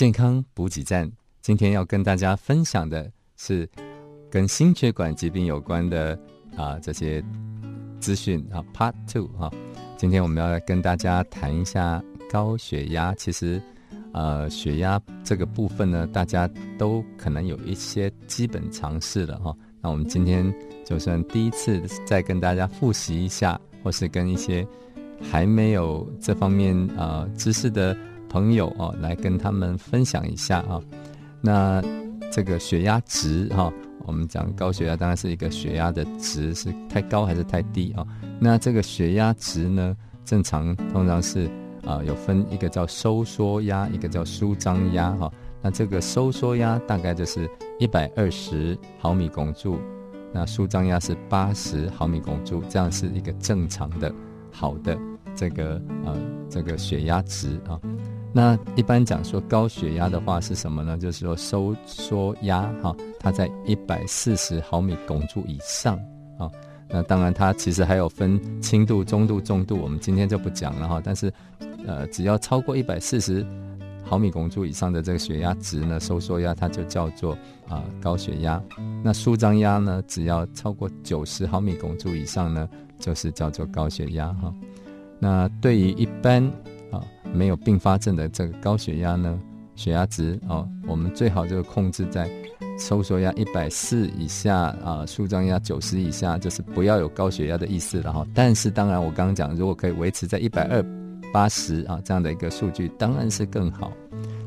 健康补给站。今天要跟大家分享的是跟心血管疾病有关的啊这些资讯啊，Part Two 哈。今天我们要来跟大家谈一下高血压。其实，呃，血压这个部分呢，大家都可能有一些基本常识了哈。那我们今天就算第一次再跟大家复习一下，或是跟一些还没有这方面啊知识的朋友哦，来跟他们分享一下啊。那这个血压值哈，我们讲高血压当然是一个血压的值是太高还是太低啊？那这个血压值呢，正常通常是啊有分一个叫收缩压，一个叫舒张压哈。那这个收缩压大概就是一百二十毫米汞柱，那舒张压是八十毫米汞柱，这样是一个正常的好的这个呃这个血压值啊。那一般讲说高血压的话是什么呢？就是说收缩压哈，它在一百四十毫米汞柱以上啊。那当然它其实还有分轻度、中度、重度，我们今天就不讲了哈。但是呃，只要超过一百四十毫米汞柱以上的这个血压值呢，收缩压它就叫做啊高血压。那舒张压呢，只要超过九十毫米汞柱以上呢，就是叫做高血压哈。那对于一般，没有并发症的这个高血压呢，血压值哦，我们最好就控制在收缩压一百四以下啊，舒张压九十以下，就是不要有高血压的意思了哈。但是当然，我刚刚讲，如果可以维持在一百二八十啊这样的一个数据，当然是更好。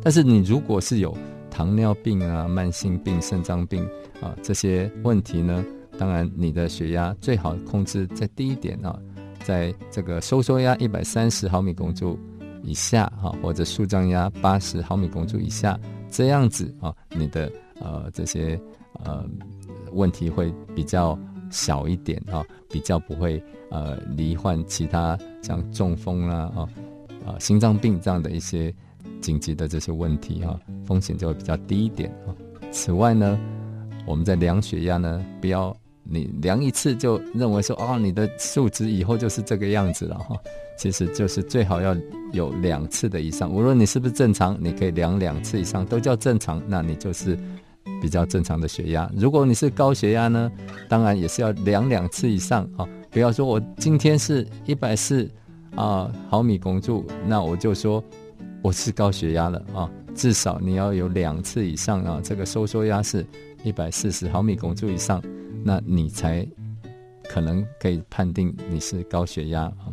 但是你如果是有糖尿病啊、慢性病、肾脏病啊这些问题呢，当然你的血压最好控制在低一点啊，在这个收缩压一百三十毫米汞柱。以下哈，或者舒张压八十毫米汞柱以下，这样子啊，你的呃这些呃问题会比较小一点啊，比较不会呃罹患其他像中风啦啊啊心脏病这样的一些紧急的这些问题啊，风险就会比较低一点啊。此外呢，我们在量血压呢，不要。你量一次就认为说哦，你的数值以后就是这个样子了哈，其实就是最好要有两次的以上。无论你是不是正常，你可以量两次以上都叫正常，那你就是比较正常的血压。如果你是高血压呢，当然也是要量两次以上啊。不要说我今天是一百四啊毫米汞柱，那我就说我是高血压了啊。至少你要有两次以上啊，这个收缩压是一百四十毫米汞柱以上。那你才可能可以判定你是高血压啊。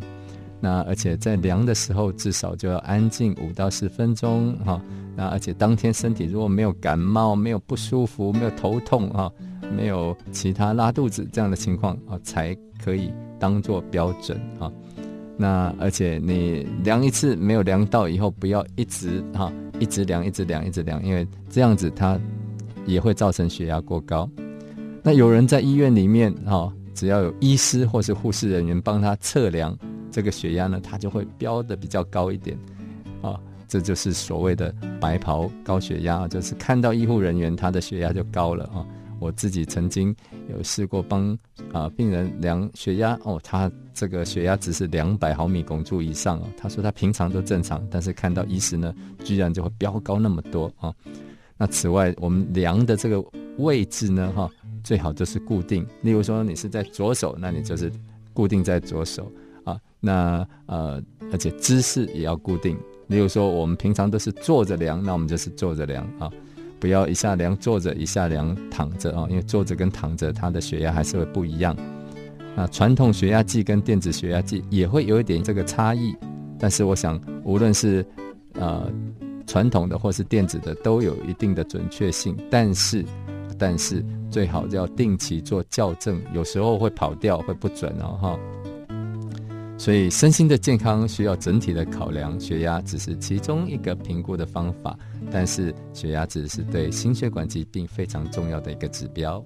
那而且在量的时候，至少就要安静五到十分钟哈。那而且当天身体如果没有感冒、没有不舒服、没有头痛啊、没有其他拉肚子这样的情况啊，才可以当做标准啊。那而且你量一次没有量到以后，不要一直哈一直量、一直量、一直量，因为这样子它也会造成血压过高。那有人在医院里面哈，只要有医师或是护士人员帮他测量这个血压呢，他就会标的比较高一点，啊，这就是所谓的白袍高血压，就是看到医护人员他的血压就高了啊。我自己曾经有试过帮啊病人量血压哦，他这个血压只是两百毫米汞柱以上哦，他说他平常都正常，但是看到医师呢，居然就会飙高那么多啊。那此外，我们量的这个位置呢，哈。最好就是固定，例如说你是在左手，那你就是固定在左手啊。那呃，而且姿势也要固定。例如说我们平常都是坐着量，那我们就是坐着量啊，不要一下量坐着，一下量躺着啊，因为坐着跟躺着它的血压还是会不一样。那传统血压计跟电子血压计也会有一点这个差异，但是我想无论是呃传统的或是电子的都有一定的准确性，但是但是。最好要定期做校正，有时候会跑掉，会不准哦哈。所以身心的健康需要整体的考量，血压只是其中一个评估的方法，但是血压只是对心血管疾病非常重要的一个指标。